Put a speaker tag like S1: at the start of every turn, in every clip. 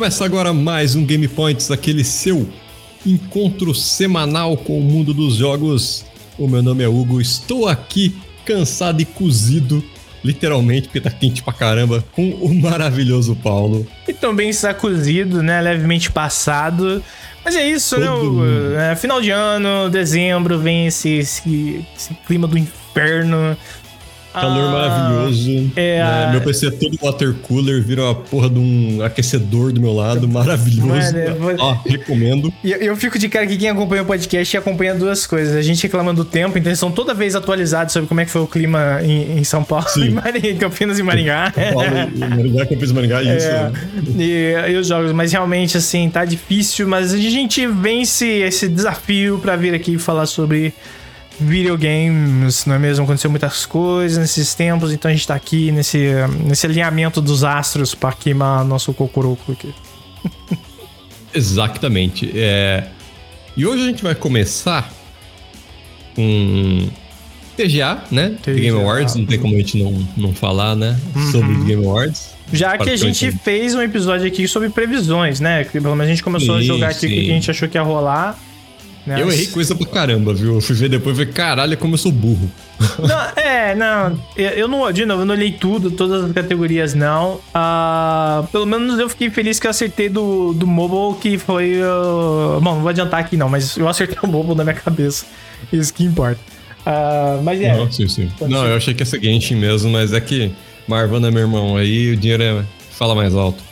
S1: Começa agora mais um Game Points, aquele seu encontro semanal com o mundo dos jogos. O meu nome é Hugo, estou aqui cansado e cozido, literalmente, porque tá quente pra caramba, com o maravilhoso Paulo.
S2: E também está cozido, né? Levemente passado. Mas é isso, né?
S1: Todo
S2: O,
S1: mundo.
S2: é, final de ano, dezembro, vem esse, esse, esse clima do inferno.
S1: Calor
S2: Ah,
S1: maravilhoso.
S2: é,
S1: né? Meu PC é todo water cooler, vira uma porra de um aquecedor do meu lado, maravilhoso.
S2: Mano, vou-
S1: Ó, recomendo.
S2: E eu, eu fico de cara que quem acompanha o podcast acompanha duas coisas. A gente reclamando do tempo, então eles são toda vez atualizados sobre como é que foi o clima em, em São Paulo, em, Maringá, em Campinas e Maringá.
S1: Paulo, Maringá, Campos Maringá, isso.
S2: É, e, e os jogos, mas realmente assim, tá difícil, mas a gente vence esse desafio pra vir aqui falar sobre videogames, não é mesmo? Aconteceu muitas coisas nesses tempos, então a gente tá aqui nesse, nesse alinhamento dos astros pra queimar nosso cocoroco aqui.
S1: Exatamente. É... E hoje a gente vai começar com TGA, né?
S2: TGA.
S1: Game Awards, não tem como a gente não, não falar, né? Sobre os Game Awards.
S2: Já que a gente fez um episódio aqui sobre previsões, né? Pelo menos a gente começou a
S1: Sim,
S2: jogar aqui o que a gente achou que ia rolar. Né?
S1: Eu errei coisa pra caramba, viu? Eu fui ver depois e falei, caralho, como eu sou burro.
S2: Não, é, não. Eu, não, de novo, eu não olhei tudo, todas as categorias não. Ah, pelo menos eu fiquei feliz que eu acertei do, do mobile, que foi. ah, bom, não vou adiantar aqui não, mas eu acertei o mobile na minha cabeça. Isso que importa. Ah, mas é.
S1: Não, sim, sim. Não,
S2: ser.
S1: eu achei que ia ser Genshin mesmo, mas é que Marvana é meu irmão, aí o dinheiro é... fala mais alto.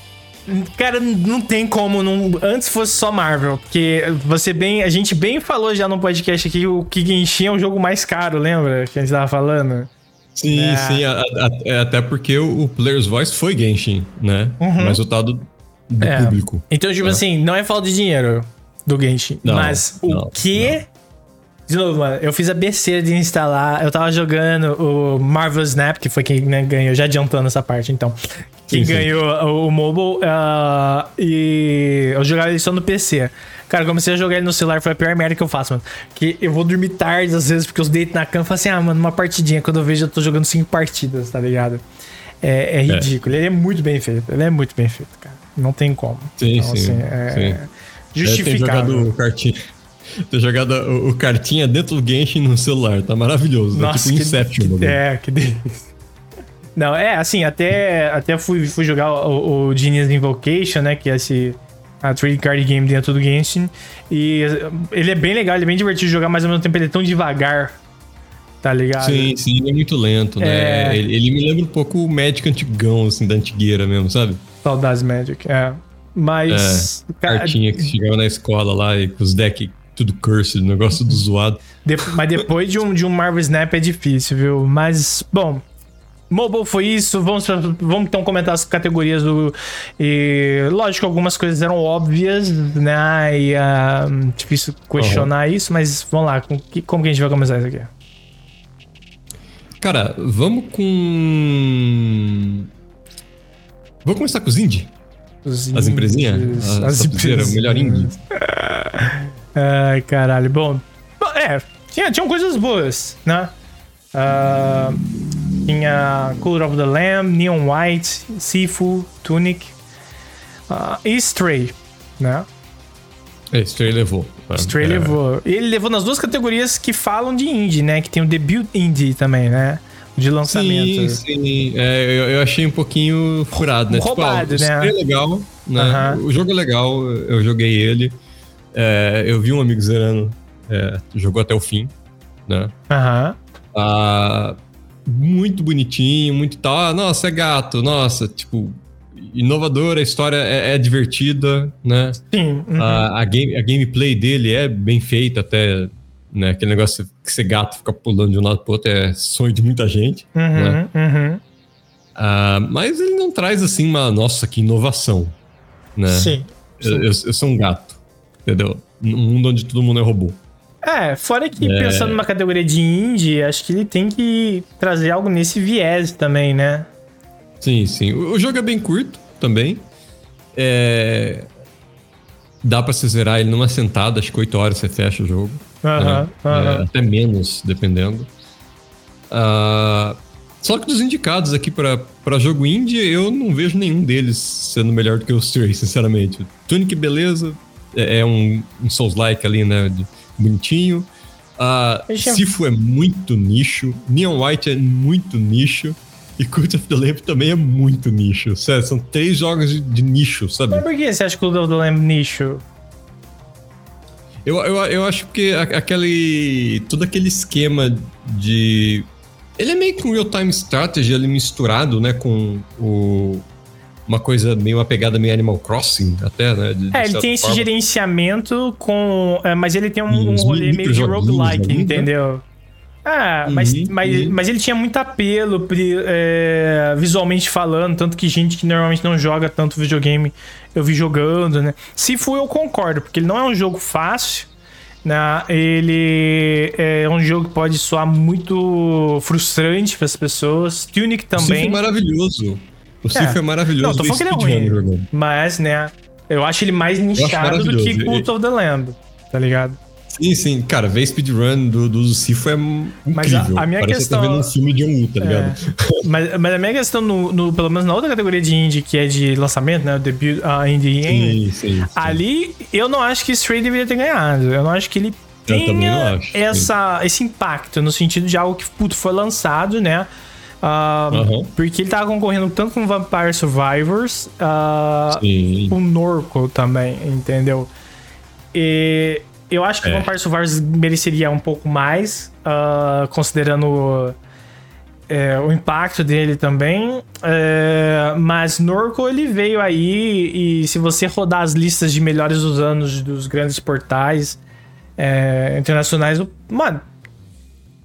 S2: Cara, não tem como. Não, antes fosse só Marvel. Porque você bem. A gente bem falou já no podcast aqui o que Genshin é o jogo mais caro, lembra? Que a gente tava falando.
S1: Sim,
S2: É.
S1: sim, a- a- é até porque o, o Player's Voice foi Genshin, né?
S2: Uhum.
S1: O resultado do
S2: É.
S1: público.
S2: Então, tipo assim, não é falta de dinheiro do Genshin.
S1: Não,
S2: mas o
S1: não,
S2: que. De novo, mano, eu fiz a besteira de instalar. Eu tava jogando o Marvel Snap, que foi quem né, ganhou, já adiantando essa parte, então. Quem
S1: Sim,
S2: ganhou o, o mobile. ah, e eu jogava ele só no PC. Cara, comecei a jogar ele no celular, foi a pior merda que eu faço, mano. Que eu vou dormir tarde, às vezes, porque eu deito na cama e falo assim, ah, mano, uma partidinha. Quando eu vejo, eu tô jogando cinco partidas, tá ligado? É, é ridículo. Ele é muito bem feito. Ele é muito bem feito, cara. Não tem como.
S1: Sim,
S2: Então,
S1: sim,
S2: assim, é
S1: sim. É, tem jogado o cartinha. Tem jogado o, o cartinha dentro do Genshin no celular, tá maravilhoso.
S2: Nossa,
S1: é tipo
S2: que-
S1: Inception,
S2: que. É, que delícia. Não, é, assim, até, até fui, fui jogar o, o Genius Invocation, né? Que é esse a trading card game dentro do Genshin. E ele é bem legal, ele é bem divertido de jogar, mas ao mesmo tempo ele é tão devagar. Tá ligado?
S1: Sim, sim, ele é muito lento, né?
S2: É.
S1: Ele, ele me lembra um pouco o Magic antigão, assim, da antigueira mesmo, sabe?
S2: Saudades Magic, é. Mas. cara,
S1: Cartinha que chegava na escola lá e com os decks tudo cursed, negócio tudo zoado.
S2: de- mas depois de um, de um Marvel Snap é difícil, viu? Mas, bom. Mobile foi isso, vamos, vamos então comentar as categorias do. E, lógico, algumas coisas eram óbvias, né? E ah, difícil questionar isso, mas vamos lá, com que- como que a gente vai começar isso aqui?
S1: Cara, vamos com. Vamos começar com os indie?
S2: Os
S1: As empresinhas?
S2: indies,
S1: As
S2: As
S1: topzera, o melhor indie?
S2: Ai, caralho. Bom, é, tinha, tinham coisas boas, né? Ah, tinha Color of the Lamb, Neon White, Sifu, Tunic ah, e Stray, né?
S1: É, Stray levou.
S2: Stray
S1: É,
S2: levou. Ele levou nas duas categorias que falam de indie, né? Que tem o debut indie também, né? De lançamento.
S1: Sim, sim. É, eu, eu achei um pouquinho furado, né?
S2: Roubado,
S1: tipo, ah, o
S2: né?
S1: Stray é legal, né?
S2: Aham.
S1: O jogo é legal, eu joguei ele. É, eu vi um amigo zerando, é, jogou até o fim, né?
S2: Aham.
S1: Ah, muito bonitinho, muito tal. Ah, nossa, é gato, nossa, tipo, inovador, a história é, é divertida, né?
S2: Sim. uhum.
S1: A, a, game, a gameplay dele é bem feita até, né? Aquele negócio que ser gato fica pulando de um lado pro outro é sonho de muita gente, né?
S2: Uhum, uhum.
S1: Ah, mas ele não traz assim uma, nossa, que inovação, né?
S2: Sim.
S1: Eu, eu- eu sou um gato, entendeu? Num mundo onde todo mundo é robô.
S2: É, fora que
S1: É.
S2: pensando numa categoria de indie, acho que ele tem que trazer algo nesse viés também, né?
S1: Sim, sim. O, jogo é bem curto também. É... Dá pra se zerar ele numa sentada, acho que 8 horas você fecha o jogo.
S2: Aham,
S1: né? É,
S2: aham.
S1: até menos, dependendo. Ah, Só que dos indicados aqui para jogo indie, eu não vejo nenhum deles sendo melhor do que os três, sinceramente. Tunic, beleza, é, é um, um Souls-like ali, né? Bonitinho. Uh, Sifu é muito nicho. Neon White é muito nicho. E Cult of the Lamp também é muito nicho. Sério, são três jogos de, de nicho, sabe?
S2: Mas por que você acha Cult of the Lamp nicho?
S1: Eu, eu, eu acho que aquele. todo aquele esquema de. Ele é meio que um real-time strategy ali misturado, né, com o. Uma coisa meio uma pegada meio Animal Crossing, até, né?
S2: De, é, ele tem esse gerenciamento com. É, mas ele tem um, um rolê meio de roguelike, né? entendeu? Ah, mas, uhum, mas, uhum. mas ele tinha muito apelo é, visualmente falando, tanto que gente que normalmente não joga tanto videogame eu vi jogando, né? Se for, eu concordo, porque ele não é um jogo fácil, né? Ele é um jogo que pode soar muito frustrante para as pessoas. Tunic também.
S1: É maravilhoso. O Sif é. é maravilhoso. Não,
S2: tô falando que ele é ruim, mas, né? Eu acho ele mais nichado do que Cult of the Lamb, tá ligado?
S1: Sim, sim. Cara, ver speedrun do, do Sifo é incrível. Mas a, a minha Parece questão... que tá vendo um filme de um tá ligado?
S2: É. mas, mas a minha questão, no, no, pelo menos na outra categoria de indie, que é de lançamento, né? O debut uh, indie sim, sim, sim, Ali, eu não acho que Stray deveria ter ganhado. Eu não acho que ele tenha acho, essa, esse impacto, no sentido de algo que, puto, foi lançado, né? Uh, uhum. Porque ele tava concorrendo tanto com Vampire Survivors, uh, com Norco também, entendeu? E eu acho que é. Vampire Survivors mereceria um pouco mais, uh, considerando é, o impacto dele também. É, mas Norco ele veio aí e se você rodar as listas de melhores dos anos dos grandes portais é, internacionais, mano,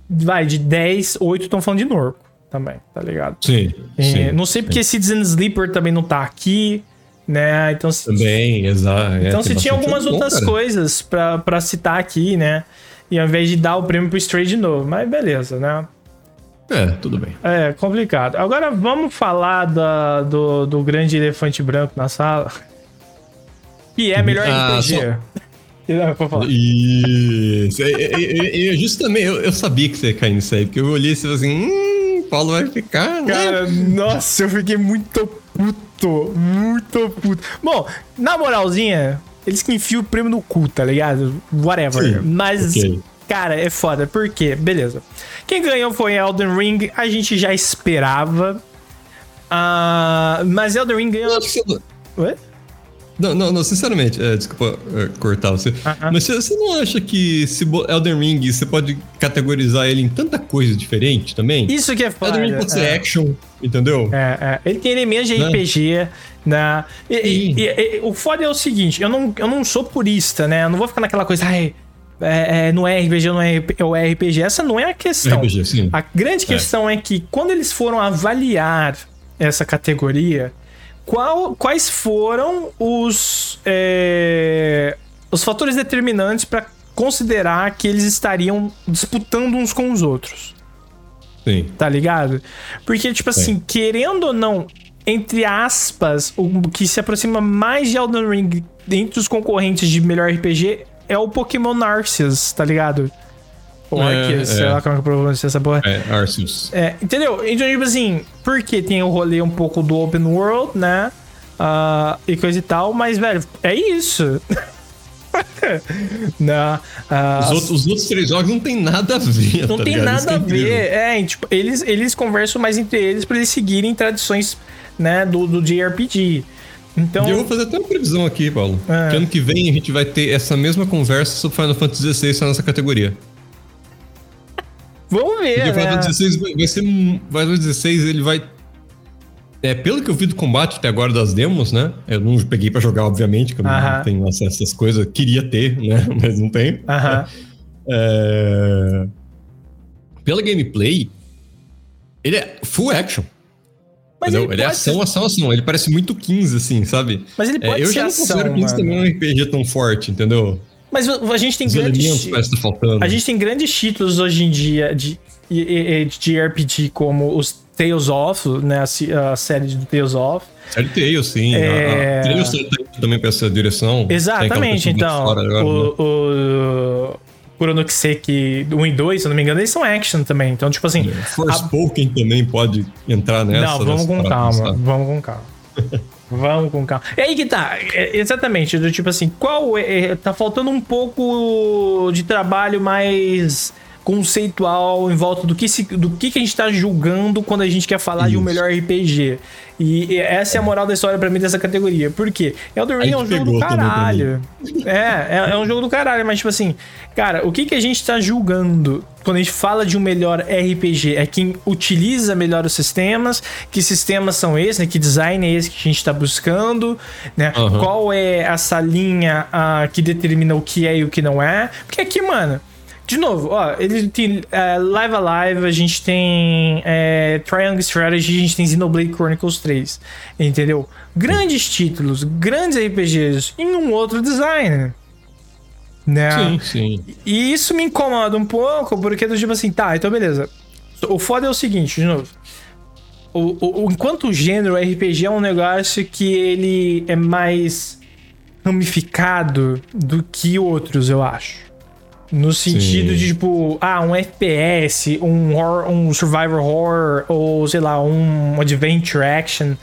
S2: vai de 10, 8 estão falando de Norco também, tá ligado?
S1: Sim.
S2: sim não sei porque Citizen Sleeper também não tá aqui né? Então,
S1: Também, exato.
S2: É, então você tinha algumas outras coisas para citar aqui, né? E ao invés de dar o prêmio pro Stray de novo, mas beleza, né?
S1: É, tudo bem.
S2: É, complicado. Agora vamos falar da, do, do grande elefante branco na sala. Que é melhor ah, RPG. Só...
S1: Isso. eu, justamente, eu, eu, sabia que você ia cair nisso aí, porque eu olhei e falei assim, hum, Paulo vai ficar.
S2: Né? Cara, nossa, eu fiquei muito puto. Muito puto. Bom, na moralzinha, eles que enfiam o prêmio no cu, tá ligado? Whatever. Sim, Mas, okay. cara, é foda. Por quê? Beleza. Quem ganhou foi Elden Ring. A gente já esperava. Uh, mas Elden Ring ganhou.
S1: Ué? Não, não, não, sinceramente, é, desculpa é, cortar você. Uh -huh. Mas você, você, não acha que se Elden Ring você pode categorizar ele em tanta coisa diferente também?
S2: Isso que é foda.
S1: Elden Ring pode ser é. action, entendeu?
S2: É, é. Ele tem elementos de né? RPG, né? E, e, e, o foda é o seguinte: eu não, eu não sou purista, né? Eu não vou ficar naquela coisa, ai. É, é, não é RPG, não é, é RPG. Essa não é a questão. RPG, sim. A grande é. questão é que quando eles foram avaliar essa categoria, qual, quais foram os, é, os fatores determinantes para considerar que eles estariam disputando uns com os outros.
S1: Sim.
S2: Tá ligado? Porque, tipo assim, querendo ou não, entre aspas, o que se aproxima mais de Elden Ring dentre os concorrentes de melhor RPG é o Pokémon Arceus, tá ligado? Ou é, Arceus, é. sei lá como é que eu pronuncio essa porra.
S1: É, Arceus.
S2: É, entendeu? Então, tipo assim, porque tem o rolê um pouco do open world, né? Uh, e coisa e tal, mas, velho, é isso.
S1: não, uh, os, outros, os, outros, três jogos não tem nada a ver.
S2: Não tá tem ligado? nada a ver. É, tipo, eles, eles conversam mais entre eles para eles seguirem tradições, né, do, do JRPG. Então...
S1: eu vou fazer até uma previsão aqui, Paulo. É. Que ano que vem a gente vai ter essa mesma conversa sobre Final Fantasy XVI na nossa categoria.
S2: Vamos ver, Porque
S1: né? Final Fantasy XVI vai ser... Final Fantasy XVI ele vai é, pelo que eu vi do combate até agora das demos, né? Eu não peguei para jogar, obviamente, que eu uh -huh. não tenho acesso a essas coisas. Queria ter, né? Mas não tenho. Uh -huh. é... Pela gameplay, ele é full action. Mas ele, ele é ação, ser... ação, ação. Ele parece muito 15, assim, sabe?
S2: Mas ele pode
S1: é, eu
S2: ser
S1: já não considero 15 também um RPG tão forte, entendeu?
S2: Mas a gente tem Os grandes.
S1: Tá.
S2: A gente tem grandes títulos hoje em dia de, de, RPG, como os Tales of, né? A, a série de Tales of.
S1: Série Tales, sim. É... A, Tales também para essa direção.
S2: Exatamente, então. O, o, Kuronokuseki 1 e 2, se eu não me engano, eles são action também. Então, tipo assim.
S1: É, Forspoken a... também pode entrar nessa.
S2: Não, vamos com calma. Pensar. Vamos com calma. Vamos com calma. E aí que tá, é, exatamente, do tipo assim, qual é, é, tá faltando um pouco de trabalho mais conceitual em volta do que, se, do que, que a gente tá julgando quando a gente quer falar Isso. de um melhor RPG. E, essa é a moral da história para mim dessa categoria. Por quê? Elden Ring é um jogo do caralho. É, é, é, um jogo do caralho, mas tipo assim, cara, o que, que a gente tá julgando quando a gente fala de um melhor RPG? É quem utiliza melhor os sistemas, que sistemas são esses, né? Que design é esse que a gente tá buscando, né? Uhum. Qual é essa linha uh, que determina o que é e o que não é? Porque aqui, mano de novo, ó, ele tem uh, Live Alive, a gente tem uh, Triangle Strategy, a gente tem Xenoblade Chronicles 3, entendeu? Grandes títulos, grandes RPGs em um outro design. Né?
S1: Sim, sim.
S2: E isso me incomoda um pouco, porque do tipo assim, tá, então beleza. O foda é o seguinte, de novo. O, o, enquanto o gênero RPG é um negócio que ele é mais ramificado do que outros, eu acho. No sentido Sim. de, tipo, ah, um FPS, um, horror, um survivor horror, ou sei lá, um adventure action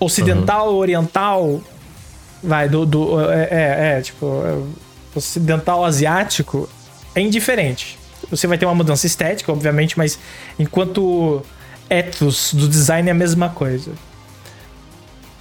S2: ocidental ou oriental. Vai, do. do é, é, é, tipo, ocidental asiático é indiferente. Você vai ter uma mudança estética, obviamente, mas enquanto ethos do design é a mesma coisa.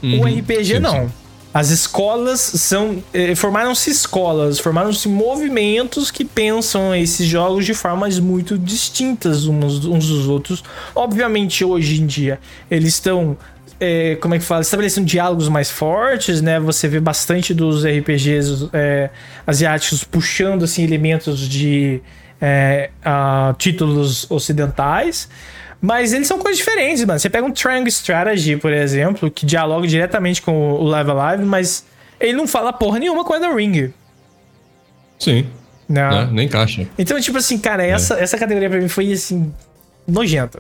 S2: Uhum, o RPG não. As escolas são. Eh, formaram-se escolas, formaram-se movimentos que pensam esses jogos de formas muito distintas uns, uns dos outros. Obviamente, hoje em dia, eles estão é, como é que fala, estabelecendo diálogos mais fortes, né? Você vê bastante dos RPGs é, asiáticos puxando assim elementos de é, uh, títulos ocidentais. Mas eles são coisas diferentes, mano. Você pega um Triangle Strategy, por exemplo, que dialoga diretamente com o Live Alive, mas ele não fala porra nenhuma com o Elden Ring.
S1: Sim. Não. não. Né? Nem encaixa.
S2: Então, tipo assim, cara, é. essa, essa categoria pra mim foi, assim, nojenta.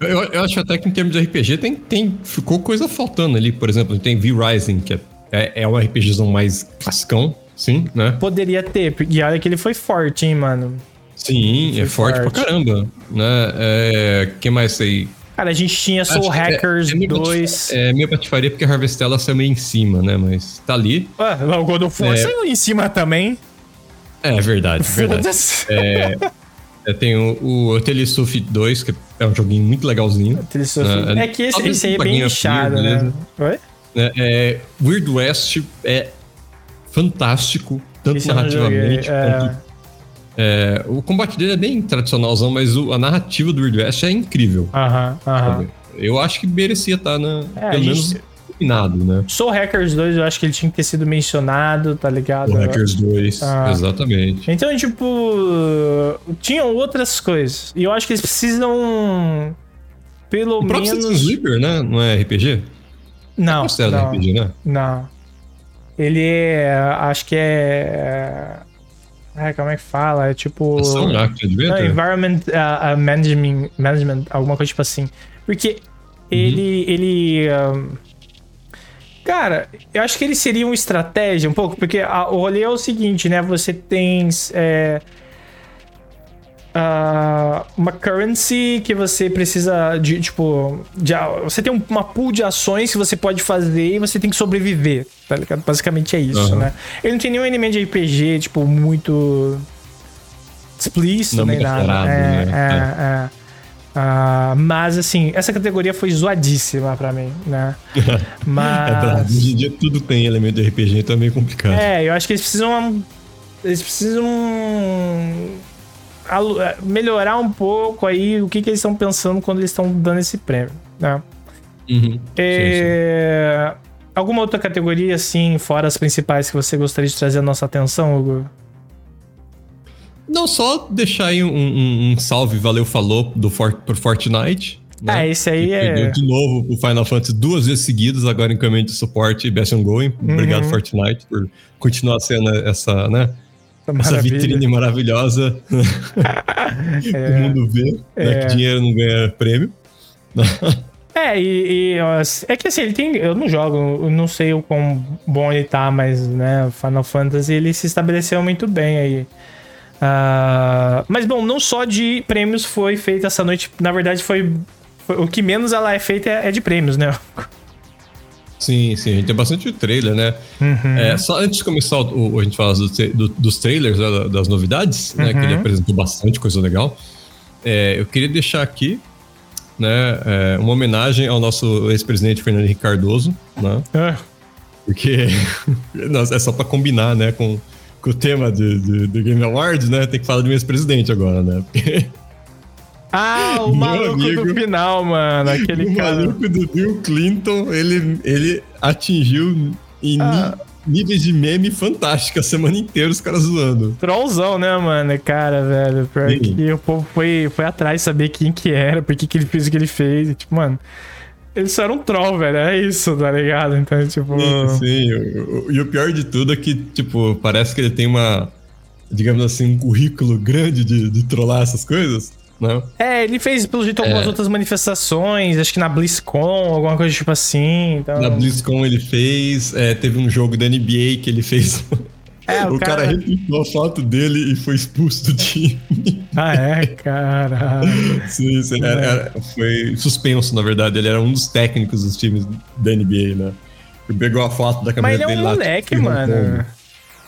S1: Eu, eu, acho até que em termos de RPG tem, tem, ficou coisa faltando ali. Por exemplo, tem V-Rising, que é, é, é um RPGzão mais cascão, sim, né?
S2: Poderia ter, e olha que ele foi forte, hein, mano.
S1: Sim, é forte, forte pra caramba. Né? É, que mais aí?
S2: Cara, a gente tinha Soul Acho Hackers é, é 2.
S1: É meio patifaria porque a Harvestella saiu meio em cima, né? Mas tá ali.
S2: Ué, o God of War é... saiu em cima também.
S1: É, verdade, verdade. É, é, tem o, Telesuf 2, que é um joguinho muito legalzinho.
S2: Né? É que esse, esse aí é bem inchado, né? Oi?
S1: É, é, Weird West é fantástico, tanto esse narrativamente quanto é, o combate dele é bem tradicionalzão, mas o, a narrativa do Weird West é incrível.
S2: Aham, aham.
S1: Eu acho que merecia estar tá na. É, pelo menos nominado, né?
S2: Soul Hackers 2, eu acho que ele tinha que ter sido mencionado, tá ligado?
S1: Soul Hackers 2, ah. exatamente.
S2: Então, tipo, tinham outras coisas. E eu acho que eles precisam. Pelo o menos. O
S1: Sleeper, né? Não é RPG?
S2: Não.
S1: É não,
S2: RPG, né? Não. Ele é. Acho que é é, como é que fala? É tipo.
S1: Ação, não,
S2: environment uh, uh, management, management, alguma coisa tipo assim. Porque uhum. ele. ele um, cara, eu acho que ele seria uma estratégia um pouco, porque a, o rolê é o seguinte, né? Você tem. É, uh, uma currency que você precisa de, tipo, de, você tem uma pool de ações que você pode fazer e você tem que sobreviver, tá ligado? Basicamente é isso, uhum. né? Ele não tem nenhum elemento de RPG, tipo, muito explícito não nem nada. É, né? é, é. Uh, mas assim, essa categoria foi zoadíssima pra mim, né?
S1: Mas. é. Hoje em dia tudo tem elemento de RPG, então é meio complicado.
S2: É, eu acho que eles precisam. Eles precisam é, melhorar um pouco aí o que, que eles estão pensando quando eles estão dando esse prêmio, né?
S1: Uhum.
S2: É... Sim, sim. Alguma outra categoria, assim, fora as principais que você gostaria de trazer a nossa atenção, Hugo?
S1: Não, só deixar aí um, um, um salve, valeu, falou do For pro Fortnite.
S2: Né? Ah, esse aí é.
S1: De novo o Final Fantasy duas vezes seguidas, agora em caminho de suporte e Best. Obrigado, uhum. Fortnite, por continuar sendo essa, né? Essa vitrine maravilhosa. é, o mundo vê, né, é. que dinheiro não ganha prêmio.
S2: É, e, e, é que assim, ele tem. Eu não jogo, eu não sei o quão bom ele tá, mas, né, Final Fantasy ele se estabeleceu muito bem aí. Uh, mas bom, não só de prêmios foi feita essa noite. Na verdade, foi, foi o que menos ela é feita é, é de prêmios, né?
S1: Sim, sim, a gente tem bastante trailer, né? Uhum. É, só antes de começar o, a gente falar do, do, dos trailers, né, das novidades, uhum. né? Que ele uhum. apresentou bastante coisa legal. É, eu queria deixar aqui né, é, uma homenagem ao nosso ex-presidente Fernando Henrique Cardoso, né? É. Porque é só para combinar, né, com, com o tema do Game Awards, né? Tem que falar do ex-presidente agora, né? Porque
S2: ah, o maluco amigo, do final, mano. Aquele
S1: o
S2: cara.
S1: maluco do Bill Clinton, ele, ele atingiu em ah. níveis de meme fantástico a semana inteira, os caras zoando.
S2: Trollzão, né, mano? Cara, velho. Pior que o povo foi, foi atrás saber quem que era, por que, que ele fez o que ele fez. Tipo, mano. Ele só era um troll, velho. É isso, tá ligado? Então, tipo.
S1: Sim, sim. E o pior de tudo é que, tipo, parece que ele tem uma. Digamos assim, um currículo grande de, de trollar essas coisas. Não.
S2: É, ele fez, pelo jeito, algumas é. outras manifestações, acho que na BlizzCon, alguma coisa tipo assim. Então...
S1: Na BlizzCon ele fez, é, teve um jogo da NBA que ele fez. É, o, o cara, cara a foto dele e foi expulso do time.
S2: Ah, é? Caralho.
S1: sim, sim. Era, era, foi suspenso, na verdade. Ele era um dos técnicos dos times da NBA, né? Ele pegou a foto da câmera dele lá.
S2: Mas ele é um moleque, mano.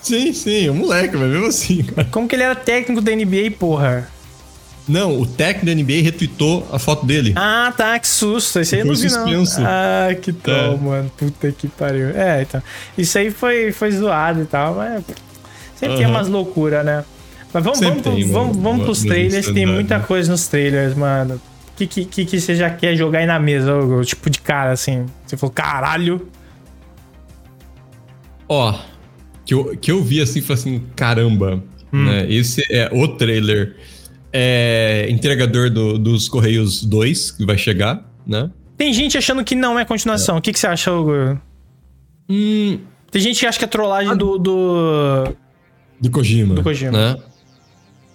S1: Sim, sim, um moleque, mas mesmo assim, cara.
S2: Como que ele era técnico da NBA, porra?
S1: Não, o técnico da NBA retweetou a foto dele.
S2: Ah, tá, que susto. Isso aí eu não vi, não. Ah, que tal, é. mano. Puta que pariu. É, então. Isso aí foi, foi zoado e tal, mas. Sempre uhum. tem umas loucuras, né? Mas vamos, vamos, tem, vamos, vamos pros trailers, tem muita coisa nos trailers, mano. O que, que, que você já quer jogar aí na mesa, o tipo de cara, assim? Você falou, caralho.
S1: Ó, que eu, que eu vi assim, falei assim, caramba, hum. né? Esse é o trailer é entregador do, dos Correios 2, que vai chegar, né?
S2: Tem gente achando que não é continuação. É. O que, que você acha, Hugo? Hum, Tem gente que acha que é trollagem do, do.
S1: Do Kojima.
S2: Do Kojima.
S1: Né?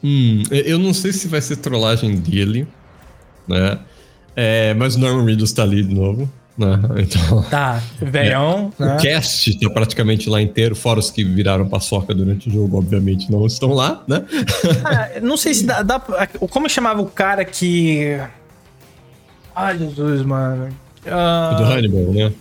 S1: Hum, eu não sei se vai ser trollagem dele, né? É, mas o Norman Reedus tá ali de novo. Né? Então,
S2: tá, velhão.
S1: É, né? O cast tá praticamente lá inteiro, fora os que viraram paçoca durante o jogo, obviamente não estão lá, né?
S2: Ah, não sei se dá, dá. Como chamava o cara que. Ai, Jesus, mano.
S1: Uh... Do Hannibal, né?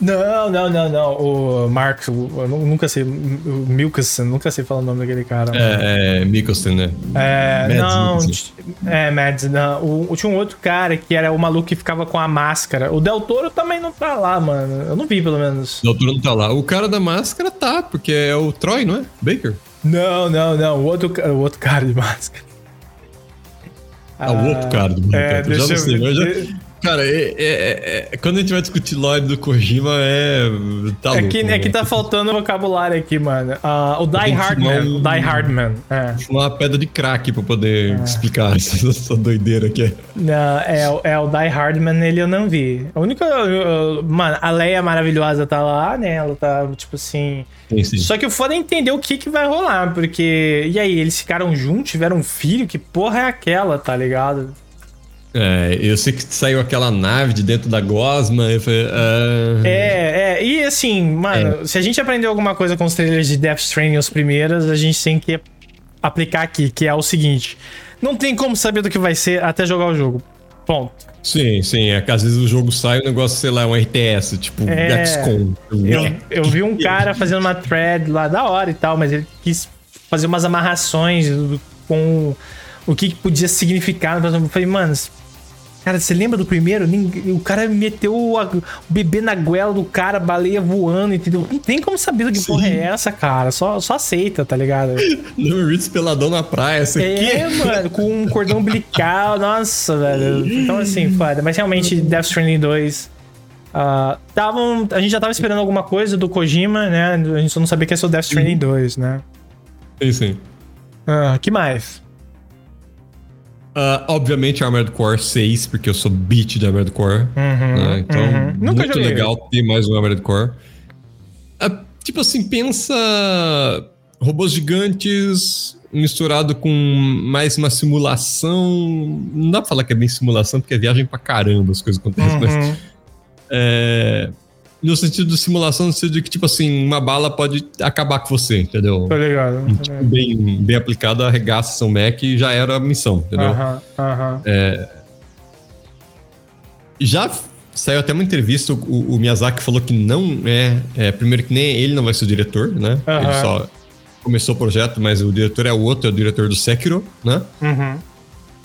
S2: Não, não, não, não. O Marx, eu nunca sei. O Milkson, nunca sei falar o nome daquele cara.
S1: É, é Mikkelsen, né?
S2: É, Mads não. Mikkelsen. É, Mads, não. O, tinha um outro cara que era o maluco que ficava com a máscara. O Del Toro também não tá lá, mano. Eu não vi, pelo menos.
S1: O Del Toro não tá lá. O cara da máscara tá, porque é o Troy, não é? Baker?
S2: Não, não, não. O outro, o outro cara de máscara.
S1: Ah, o outro cara do é, já não sei, eu, já, Cara, é, é, é, quando a gente vai discutir lore do Kojima, é.
S2: Tá é, louco, que, é que tá faltando vocabulário aqui, mano. Uh, o Die Hardman. Um, o Die Hardman. É.
S1: Uma pedra de crack pra poder é. explicar essa, essa, doideira que é.
S2: Não, é, é o Die Hardman, ele eu não vi. A única. Mano, a Leia maravilhosa tá lá, né? Ela tá, tipo assim. Sim, sim. Só que o foda é entender o que que vai rolar, porque. E aí, eles ficaram juntos, tiveram um filho? Que porra é aquela, tá ligado?
S1: É, eu sei que saiu aquela nave de dentro da gosma. Eu falei, uh...
S2: É, é, e assim, mano, é. se a gente aprendeu alguma coisa com os trailers de Death Stranding, os primeiros, a gente tem que aplicar aqui, que é o seguinte: não tem como saber do que vai ser até jogar o jogo. Ponto.
S1: Sim, sim. É que às vezes o jogo sai e o negócio, sei lá, é um RTS, tipo é, XCOM.
S2: Eu, eu vi um cara fazendo uma thread lá da hora e tal, mas ele quis fazer umas amarrações com o que podia significar. Eu falei, mano, Cara, você lembra do primeiro? O cara meteu o bebê na goela do cara, baleia voando, entendeu? Não tem como saber do que Sim. porra é essa, cara. Só, só aceita, tá ligado?
S1: Lembra Ritz peladão na praia, você
S2: É, mano, com um cordão umbilical, nossa, velho. Então, assim, foda. Mas realmente, Death Stranding 2. Uh, tavam, a gente já tava esperando alguma coisa do Kojima, né? A gente só não sabia que ia ser o Death Stranding 2, né?
S1: Sim, sim.
S2: Uh, que mais?
S1: Uh, obviamente Armored Core 6, porque eu sou beat de Armored Core. Uhum, né? Então, uhum. muito legal ter mais um Armored Core. Uh, tipo assim, pensa robôs gigantes misturado com mais uma simulação. Não dá pra falar que é bem simulação, porque é viagem pra caramba as coisas acontecem, uhum. mas. É, no sentido de simulação, no sentido de que, tipo assim, uma bala pode acabar com você, entendeu?
S2: Tô ligado.
S1: Tipo,
S2: ligado.
S1: bem, bem aplicado, arregaça seu Mac e já era a missão, entendeu?
S2: Aham, aham.
S1: Já saiu até uma entrevista, o, o Miyazaki falou que não é, é, Primeiro que nem ele não vai ser o diretor, né? Ele só começou o projeto, mas o diretor é o outro, é o diretor do Sekiro, né?
S2: Uhum.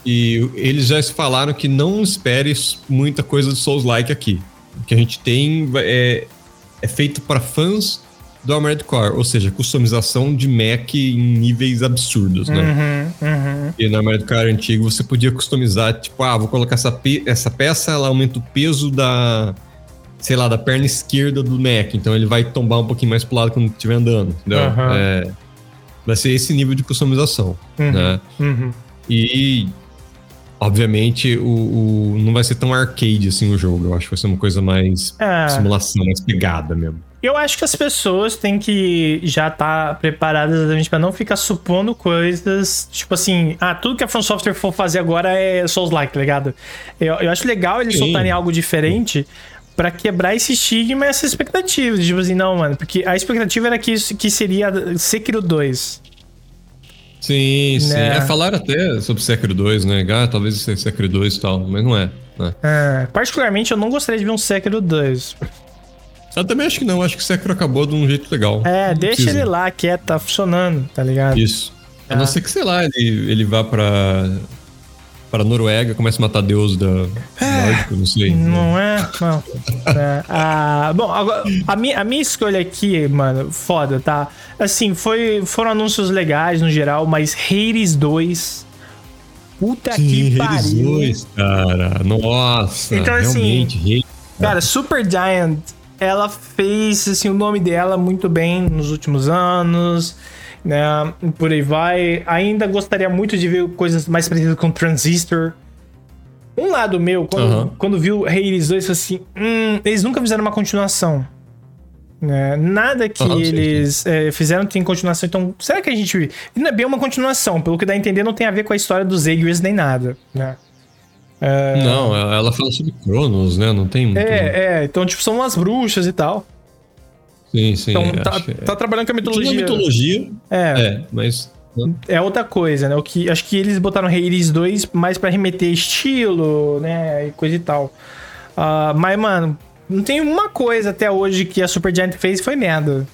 S1: E eles já falaram que não espere muita coisa de Souls-like aqui. O que a gente tem é, é feito para fãs do Armored Core, ou seja, customização de Mac em níveis absurdos, né?
S2: Uhum, uhum.
S1: E no Armored Core antigo você podia customizar, tipo, ah, vou colocar essa, pe- essa peça, ela aumenta o peso da, sei lá, da perna esquerda do Mac, então ele vai tombar um pouquinho mais pro lado quando estiver andando, entendeu?
S2: Aham.
S1: É, vai ser esse nível de customização,
S2: Uhum.
S1: né?
S2: Uhum.
S1: E, obviamente, o, o- não vai ser tão arcade assim o jogo. Eu acho que vai ser uma coisa mais
S2: É.
S1: simulação, mais pegada mesmo.
S2: Eu acho que as pessoas têm que já estar preparadas exatamente pra não ficar supondo coisas, tipo assim, ah, tudo que a From Software for fazer agora é Souls-like, tá ligado? Eu, eu acho legal eles
S1: Sim.
S2: soltarem algo diferente pra quebrar esse estigma e essa expectativa. Tipo assim, não, mano, porque a expectativa era que, isso, que seria Sekiro 2.
S1: Sim, sim.
S2: Né.
S1: É, falaram até sobre Sekiro 2, né? Ah, talvez seja Sekiro 2 e tal, mas não é. Né?
S2: É, particularmente, eu não gostaria de ver um Sekiro 2.
S1: Eu também acho que não. Acho que Sekiro acabou de um jeito legal.
S2: É,
S1: Não
S2: deixa
S1: precisa.
S2: ele lá, quieto, tá funcionando, tá ligado?
S1: Isso. A
S2: Ah.
S1: não ser que, sei lá, ele, ele vá pra, pra Noruega, comece a matar deus da nórdico, não sei.
S2: Não é? Não. É. Ah, bom, agora, a minha, a minha escolha aqui, mano, foda, tá? Assim, foi, foram anúncios legais no geral, mas Hades 2. Puta
S1: Sim,
S2: que
S1: Hades
S2: pariu.
S1: 2, cara. Nossa,
S2: Então, assim,
S1: realmente. Hades.
S2: Cara, Super Giant, ela fez assim, o nome dela muito bem nos últimos anos, né? Por aí vai. Ainda gostaria muito de ver coisas mais parecidas com Transistor. Um lado meu, quando,
S1: Aham.
S2: quando viu Hades 2, foi assim: hum, eles nunca fizeram uma continuação. né? Nada que
S1: Aham, sim,
S2: eles é, fizeram tem continuação. Então, será que a gente. Não é bem uma continuação, pelo que dá a entender, não tem a ver com a história dos Aegis nem nada, né?
S1: Não, ela fala sobre Cronos, né? Não tem muito.
S2: É, é, então, tipo, são umas bruxas e tal.
S1: Sim, sim.
S2: Então,
S1: acho
S2: tá,
S1: é.
S2: tá trabalhando com a
S1: Tinha
S2: mitologia.
S1: mitologia,
S2: É,
S1: é, mas. né?
S2: é outra coisa, né? O que, acho que eles botaram Hades 2 mais pra remeter estilo, né? E coisa e tal. Ah, mas, mano, não tem uma coisa até hoje que a Supergiant fez foi merda.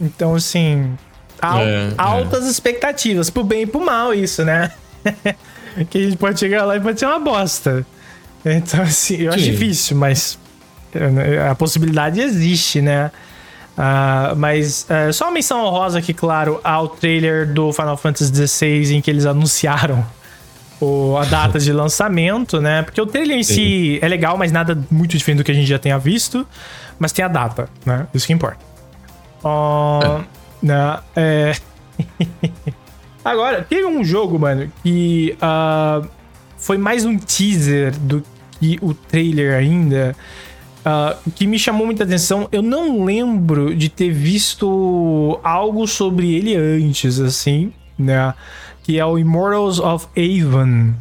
S2: Então, assim. al-
S1: É, é.
S2: altas expectativas, pro bem e pro mal, isso, né? que a gente pode chegar lá e pode ser uma bosta. Então, assim, eu acho
S1: Sim.
S2: difícil, mas é, a possibilidade existe, né? Ah, mas é, só uma menção honrosa aqui, claro, ao trailer do Final Fantasy XVI em que eles anunciaram o- a data de lançamento, né? Porque o trailer em si é legal, mas nada muito diferente do que a gente já tenha visto. Mas tem a data, né? Isso que importa. Ó, né, é... Agora, teve um jogo, mano, que foi mais um teaser do que o trailer ainda. Ah, que me chamou muita atenção. Eu não lembro de ter visto algo sobre ele antes, assim, né? Que é o Immortals of Avon.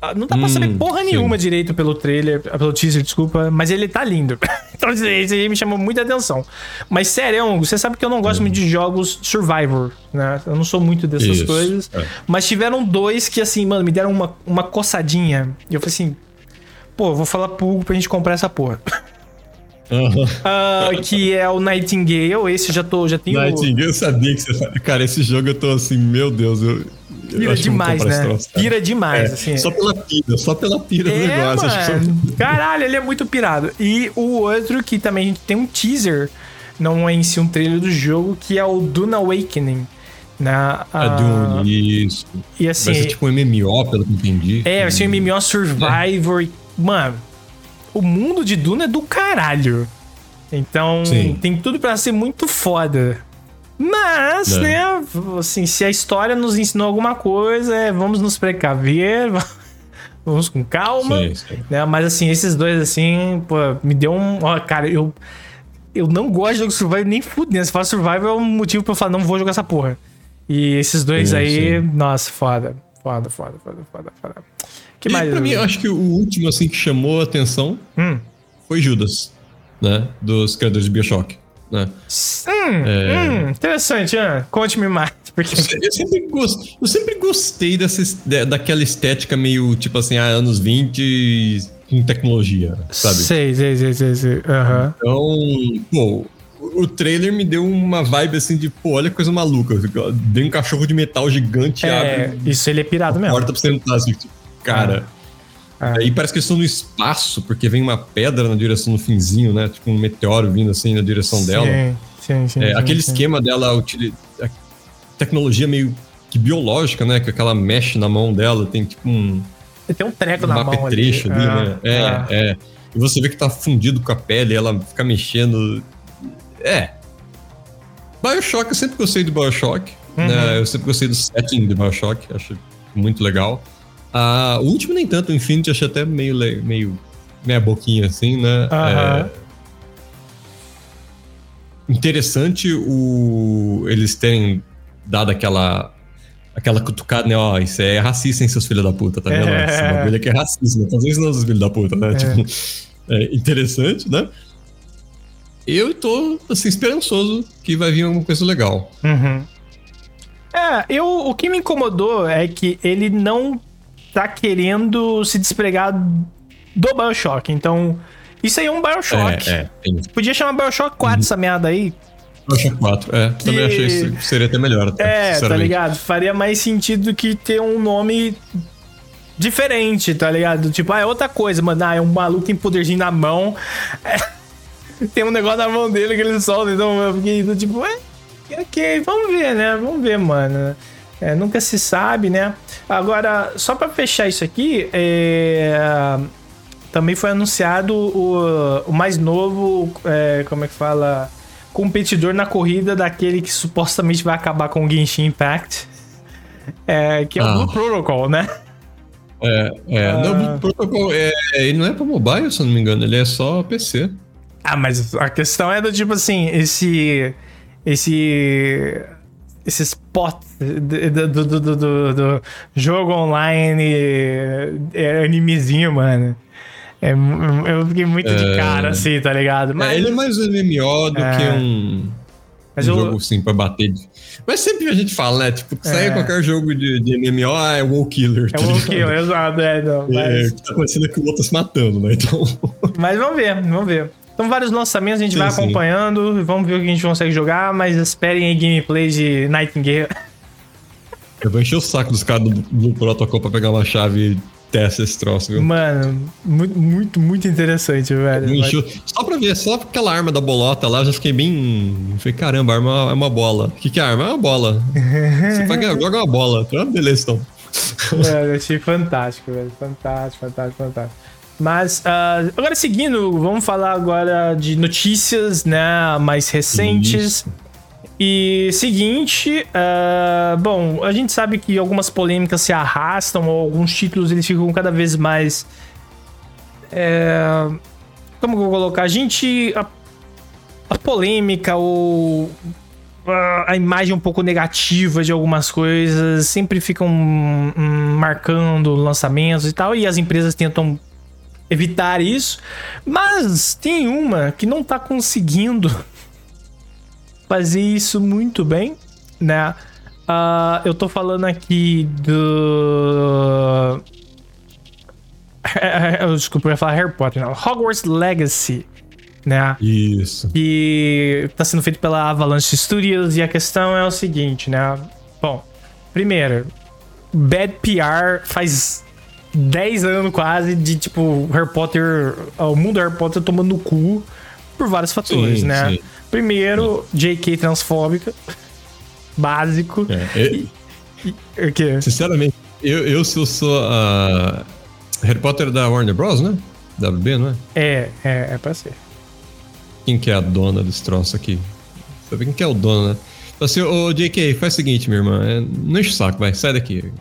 S2: Ah, Não dá pra
S1: Hum,
S2: saber porra
S1: sim.
S2: nenhuma direito pelo trailer, pelo teaser, desculpa, mas ele tá lindo. então isso aí me chamou muita atenção. Mas sério, você sabe que eu não gosto muito de jogos Survivor, né? Eu não sou muito dessas
S1: Isso,
S2: coisas.
S1: é.
S2: Mas tiveram dois que, assim, mano, me deram uma, uma coçadinha. E eu falei assim, pô, vou falar pro Hugo pra gente comprar essa porra.
S1: Aham.
S2: Ah, que é o Nightingale, esse eu já tô, já tenho...
S1: Nightingale, eu sabia que você. Cara, esse jogo eu tô assim, meu Deus, eu.
S2: Pira demais, né?
S1: troço.
S2: Pira demais,
S1: É,
S2: assim.
S1: Só pela pira, só pela pira do
S2: É,
S1: negócio. que
S2: mano.
S1: só-
S2: Caralho, ele é muito pirado. E o outro que também a gente tem um teaser, não é em si um trailer do jogo, que é o Dune Awakening. Na,
S1: É Dune, isso.
S2: E assim,
S1: Vai ser tipo um MMO, pelo que eu entendi.
S2: é, vai ser um MMO Survivor. e- Mano, o mundo de Dune é do caralho. Então,
S1: Sim.
S2: tem tudo pra ser muito foda. Mas,
S1: É.
S2: né, assim, se a história nos ensinou alguma coisa, é vamos nos precaver, vamos com calma.
S1: Sim, sim.
S2: né? Mas assim, esses dois, assim, pô, me deu um. Ó, cara, eu. Eu não gosto de jogo Survival nem fudendo. Se fala Survival é um motivo pra eu falar, não vou jogar essa porra. E esses dois
S1: Sim,
S2: aí, nossa, foda. Foda, foda, foda, foda, foda. Que
S1: E
S2: mais?
S1: pra mim, eu acho que o último assim que chamou a atenção
S2: Hum.
S1: foi Judas. né? Dos criadores de Bioshock. Né?
S2: Hum, é... hum, interessante, Ian. Conte-me mais. Porque...
S1: Eu, sempre gostei, eu sempre gostei dessa, daquela estética meio, tipo assim, ah, anos 20 com tecnologia, sabe?
S2: Sei, sei, sei, sei. sei. Uhum.
S1: Então, pô, o trailer me deu uma vibe assim de, pô, olha que coisa maluca. Deu um cachorro de metal gigante
S2: é, abre. Isso ele é pirado mesmo.
S1: Porta pra você entrar, assim, tipo, cara. É. Aí parece que eles estão no espaço, porque vem uma pedra na direção do finzinho, né? Tipo um meteoro vindo assim na direção
S2: sim,
S1: dela.
S2: Sim, sim,
S1: é,
S2: sim
S1: aquele
S2: sim.
S1: esquema dela, a tecnologia meio que biológica, né? Que aquela mexe na mão dela, tem tipo um.
S2: Tem um treco na mão. Um
S1: apetrecho ali, ali né? É, é, é. E você vê que tá fundido com a pele, ela fica mexendo. É. Bioshock, eu sempre gostei do Bioshock. Uhum. Né? Eu sempre gostei do setting do Bioshock, acho muito legal. Uh, o último, nem tanto, o Infinity, achei até meio, meio meia boquinha assim, né?
S2: Uhum. É...
S1: Interessante o... eles terem dado aquela aquela cutucada, né? Ó, isso é racista, hein, seus filhos da puta, tá vendo? É. Esse bagulho aqui é racista, né? Fazer isso não, seus filhos da puta, né? É. Tipo, é interessante, né? Eu tô, assim, esperançoso que vai vir alguma coisa legal.
S2: Uhum. É, eu, o que me incomodou é que ele não tá querendo se despregar do Bioshock. Então, isso aí é um Bioshock.
S1: É, é,
S2: Podia chamar Bioshock 4 uhum. essa merda aí.
S1: Bioshock 4, é. Que... Também achei que seria até melhor.
S2: Até, é, tá ligado? Faria mais sentido do que ter um nome diferente, tá ligado? Tipo, ah, é outra coisa, mano. Ah, é um maluco que tem poderzinho na mão. É... tem um negócio na mão dele que ele solta. Então eu fiquei tipo, é, ok, vamos ver, né? Vamos ver, mano. É, nunca se sabe, né? Agora, só para fechar isso aqui, é... também foi anunciado o, o mais novo, é, como é que fala? Competidor na corrida daquele que supostamente vai acabar com o Genshin Impact, é, que é o ah. Blue Protocol, né?
S1: É, é. Ah. Não, o Blue Protocol, é, ele não é para mobile, se eu não me engano, ele é só PC.
S2: Ah, mas a questão é do tipo assim, esse. Esse esses potes do, do, do, do, jogo online é, animezinho, mano. É, eu fiquei muito é... de cara, assim, tá ligado?
S1: Mas... É, ele é mais um MMO do é... que um, Mas um eu... jogo, assim, pra bater. Mas sempre a gente fala, né? Tipo, que sai é. qualquer jogo de, de MMO, ah, é WoW Killer.
S2: Tá é WoW Killer, exato, é. Não,
S1: é, mas... É, tá acontecendo que o outro se matando, né? Então...
S2: Mas vamos ver, vamos ver. Então, vários lançamentos a gente sim, vai acompanhando. Sim. Vamos ver o que a gente consegue jogar, mas esperem aí gameplay de Nightingale.
S1: Eu vou encher o saco dos caras do, do protocolo pra pegar uma chave e testar esse troço, viu?
S2: Mano, muito, muito, muito interessante, velho.
S1: Encheu... Só pra ver, só aquela arma da bolota lá, eu já fiquei bem. Falei, caramba, a arma é uma bola. O que, que é a arma? É uma bola. Você pega, joga uma bola. Ah, beleza, então.
S2: Mano, eu achei fantástico, velho. Fantástico, fantástico, fantástico. Mas uh, agora seguindo, vamos falar agora de notícias, né, mais recentes. Isso. E seguinte, uh, bom, a gente sabe que algumas polêmicas se arrastam, ou alguns títulos eles ficam cada vez mais. É, como que eu vou colocar? A gente. A, a polêmica ou a imagem um pouco negativa de algumas coisas sempre ficam hum, marcando lançamentos e tal, e as empresas tentam evitar isso. Mas tem uma que não tá conseguindo fazer isso muito bem, né? Uh, eu tô falando aqui do. Desculpa, eu ia falar Harry Potter, não. Hogwarts Legacy, né?
S1: Isso.
S2: Que tá sendo feito pela Avalanche Studios e a questão é o seguinte, né? Bom, primeiro, bad PR faz 10 anos quase de, tipo, Harry Potter. O mundo Harry Potter tomando no cu por vários fatores, sim, né? Sim. Primeiro, JK transfóbica. Básico. É,
S1: e, e, o quê? Sinceramente, eu, eu, se eu sou a. Harry Potter da Warner Bros, né? WB, não é?
S2: É, é, é pra ser.
S1: Quem que é a dona desse troço aqui? Sabe quem que é o dono, né? Então, assim, ô JK, faz o seguinte, minha irmã. É, não enche o saco, vai, sai daqui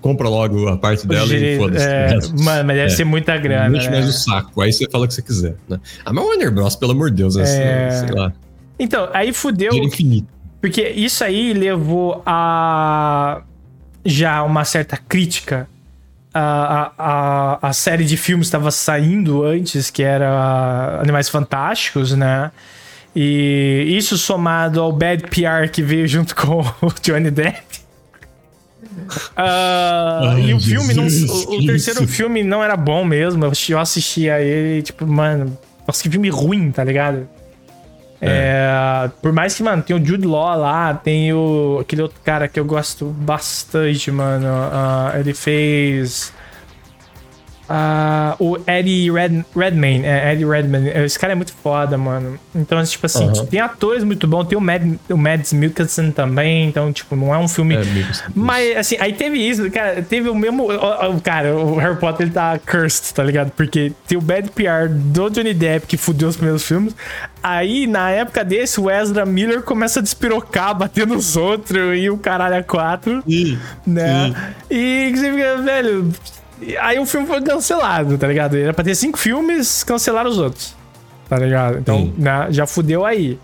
S1: compra logo a parte dela e foda-se.
S2: É, mano, mas deve é. ser muita grana. Não
S1: né? mais o saco. Aí você fala o que você quiser, né? Ah, mas Warner Bros, pelo amor de Deus, é, é... sei lá.
S2: Então, aí fudeu.
S1: Dinheiro infinito.
S2: Porque isso aí levou a já uma certa crítica a, a, a série de filmes estava saindo antes, que era Animais Fantásticos, né? E isso somado ao bad PR que veio junto com o Johnny Depp. Uh, Ai, e o filme, não, o, o, terceiro filme não era bom mesmo. Eu assistia ele, tipo, mano, nossa, que filme ruim, tá ligado? É. É, por mais que, mano, tem o Jude Law lá, tem o, aquele outro cara que eu gosto bastante, mano. Uh, ele fez Uh, o Eddie Red, Redmayne, é, Eddie Redmayne, esse cara é muito foda, mano. Então, tipo assim, uhum. tem atores muito bons, tem o, Mad, o Mads Mikkelsen também, então, tipo, não é um filme... É, mas, assim, aí teve isso, cara, teve o mesmo... O, cara, o Harry Potter, ele tá cursed, tá ligado? Porque tem o bad PR do Johnny Depp, que fudeu os primeiros filmes, aí, na época desse, o Ezra Miller começa a despirocar, bater nos outros, e o caralho é quatro, sim, né? Sim. E você fica, velho Aí o filme foi cancelado, tá ligado? Era pra ter cinco filmes, cancelaram os outros. Tá ligado? Então, né, já fudeu aí.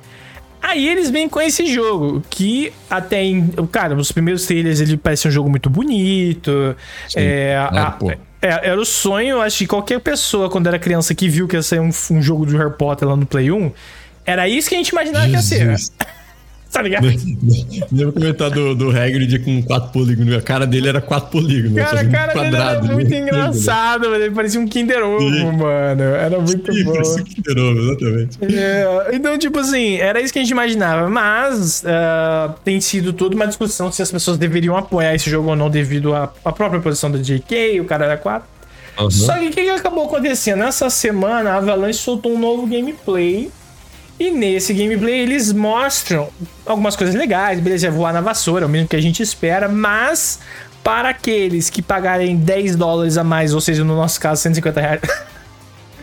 S2: Aí eles vêm com esse jogo, que até em. Cara, os primeiros trailers ele parece um jogo muito bonito. Sim. É, é, a, é, era o sonho, acho que qualquer pessoa, quando era criança, que viu que ia sair um, um jogo do Harry Potter lá no Play 1, era isso que a gente imaginava Jesus. que ia ser tá ligado?
S1: Lembra comentar do, do Hagrid com quatro polígonos. A cara dele era quatro polígonos.
S2: Cara, a cara dele era muito né? engraçado, Ele parecia um Kinder Ovo, mano. Era muito Sim, bom. Parecia um Kinder Ovo, exatamente. É, então, tipo assim, era isso que a gente imaginava. Mas uh, tem sido toda uma discussão se as pessoas deveriam apoiar esse jogo ou não devido à, à própria posição do JK, o cara era quatro. Uhum. Só que o que, que acabou acontecendo? Nessa semana, a Avalanche soltou um novo gameplay e nesse gameplay eles mostram algumas coisas legais, beleza, é voar na vassoura, é o mesmo que a gente espera, mas para aqueles que pagarem 10 dólares a mais, ou seja, no nosso caso, 150 reais,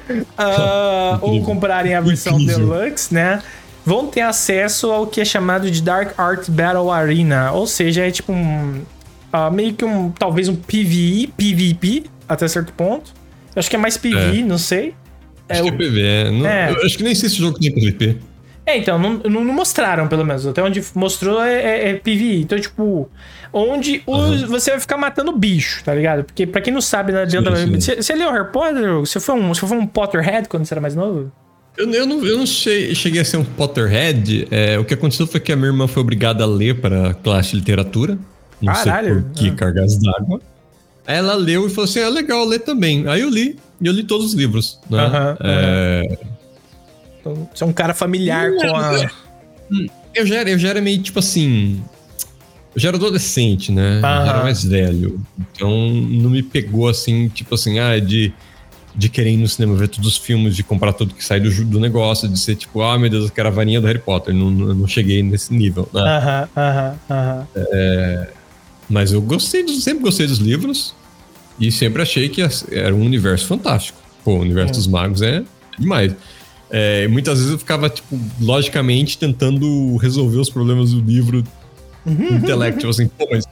S2: uh, ou comprarem a versão. Deluxe, né? Vão ter acesso ao que é chamado de Dark Art Battle Arena, ou seja, é tipo um. Uh, meio que um. Talvez um PvE, PvP, até certo ponto. Eu acho que é mais PvE, é. não sei.
S1: É, acho o... que é PV. Não, é. Eu acho que nem sei se o jogo tem PVP.
S2: É, então, não, não, mostraram, pelo menos. Até onde mostrou é, é, é PVE. Então, tipo, onde os, uhum. você vai ficar matando bicho, tá ligado? Porque, pra quem não sabe, não adianta. Você, você leu Harry Potter? Você foi, um, você foi um Potterhead quando você era mais novo?
S1: Eu, eu não, eu não cheguei a ser um Potterhead. É, o que aconteceu foi que a minha irmã foi obrigada a ler para classe de literatura. Não Caralho. sei por que ah. cargas d'água. Aí ela leu e falou assim: é legal ler também. Aí eu li. E eu li todos os livros. Né? Uhum, é...
S2: Então, você é um cara familiar não, com a.
S1: Eu já, era, eu já era meio tipo assim. Eu já era adolescente, né? Uhum. Eu era mais velho. Então não me pegou assim, tipo assim, ah, de, de querer ir no cinema ver todos os filmes, de comprar tudo que sai do, do negócio, de ser tipo, ah, meu Deus, eu quero a varinha do Harry Potter. Não, não, não cheguei nesse nível, né? Aham, aham, aham. É, mas eu gostei, sempre gostei dos livros. E sempre achei que era um universo fantástico. Pô, o universo é. dos magos é demais. É, muitas vezes eu ficava, tipo, logicamente tentando resolver os problemas do livro uhum. intelecto. Tipo assim, pô, mas.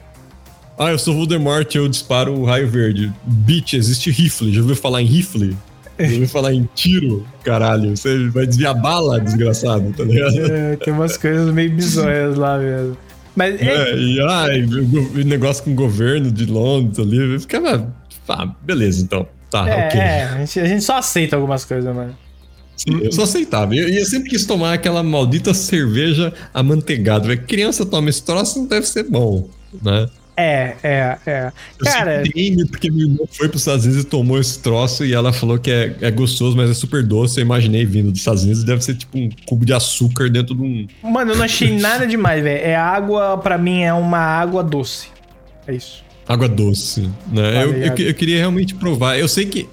S1: Ah, eu sou Voldemort eu disparo o raio verde. Bitch, existe rifle. Já ouviu falar em rifle? Já ouviu falar em tiro? Caralho, você vai desviar bala, desgraçado, tá ligado?
S2: É, tem umas coisas meio bizonhas lá mesmo.
S1: Mas, é, e ai, o negócio com o governo de Londres ali, eu ficava. Ah, beleza, então. Tá,
S2: é, ok. É, a gente, a gente só aceita algumas coisas, mano.
S1: Sim, eu só aceitava. E eu, eu, sempre quis tomar aquela maldita cerveja amanteigada. Criança toma esse troço, não deve ser bom, né?
S2: É, é, é. Eu Cara.
S1: Entendo porque minha irmã foi para os Estados Unidos e tomou esse troço e ela falou que é, é gostoso, mas é super doce. Eu imaginei vindo dos Estados Unidos deve ser tipo um cubo de açúcar dentro de um.
S2: Mano, eu não achei nada demais, velho. É água, para mim, é uma água doce. É isso.
S1: Água doce, né? Tá eu, eu, eu, queria realmente provar. Eu sei que.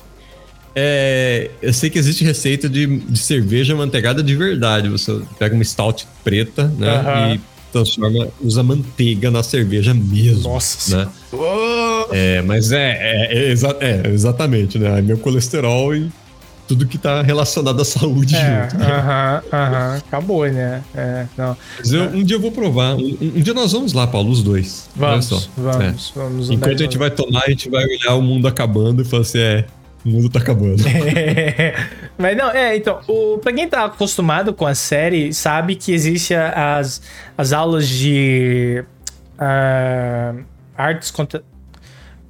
S1: É, eu sei que existe receita de, de cerveja manteigada de verdade. Você pega uma stout preta, né? Uh -huh. E transforma, usa manteiga na cerveja mesmo. Nossa. Né? É, mas é, é, é, exa é, exatamente, né? Meu colesterol e tudo que tá relacionado à saúde
S2: é, junto. Aham, aham, acabou, né? É, não.
S1: Mas eu, um dia eu vou provar. Um, um, dia nós vamos lá, Paulo, os dois.
S2: Vamos, vamos, é. vamos.
S1: Enquanto a gente vai tomar, a gente vai olhar o mundo acabando e falar assim, é, o mundo tá acabando.
S2: É, mas não, é, então, o, pra quem tá acostumado com a série, sabe que existe as, as aulas de uh, artes contra.